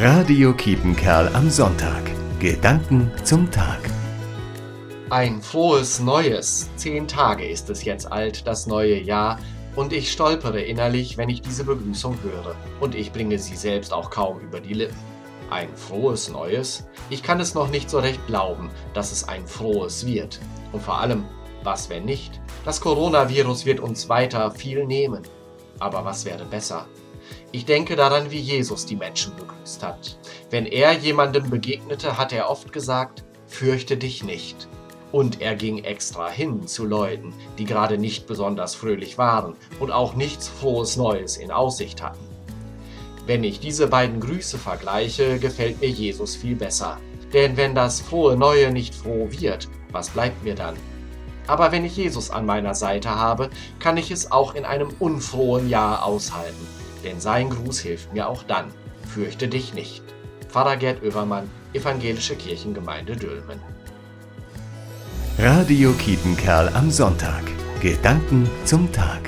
Radio Kiepenkerl am Sonntag. Gedanken zum Tag. Ein frohes Neues. Zehn Tage ist es jetzt alt, das neue Jahr, und ich stolpere innerlich, wenn ich diese Begrüßung höre. Und ich bringe sie selbst auch kaum über die Lippen. Ein frohes Neues? Ich kann es noch nicht so recht glauben, dass es ein frohes wird. Und vor allem, was wenn nicht? Das Coronavirus wird uns weiter viel nehmen. Aber was wäre besser? Ich denke daran, wie Jesus die Menschen begrüßt hat. Wenn er jemandem begegnete, hat er oft gesagt, fürchte dich nicht. Und er ging extra hin zu Leuten, die gerade nicht besonders fröhlich waren und auch nichts Frohes Neues in Aussicht hatten. Wenn ich diese beiden Grüße vergleiche, gefällt mir Jesus viel besser. Denn wenn das frohe Neue nicht froh wird, was bleibt mir dann? Aber wenn ich Jesus an meiner Seite habe, kann ich es auch in einem unfrohen Jahr aushalten denn sein Gruß hilft mir auch dann. Fürchte dich nicht. Pfarrer Gerd Oevermann, Evangelische Kirchengemeinde Dülmen. Radio Kietenkerl am Sonntag. Gedanken zum Tag.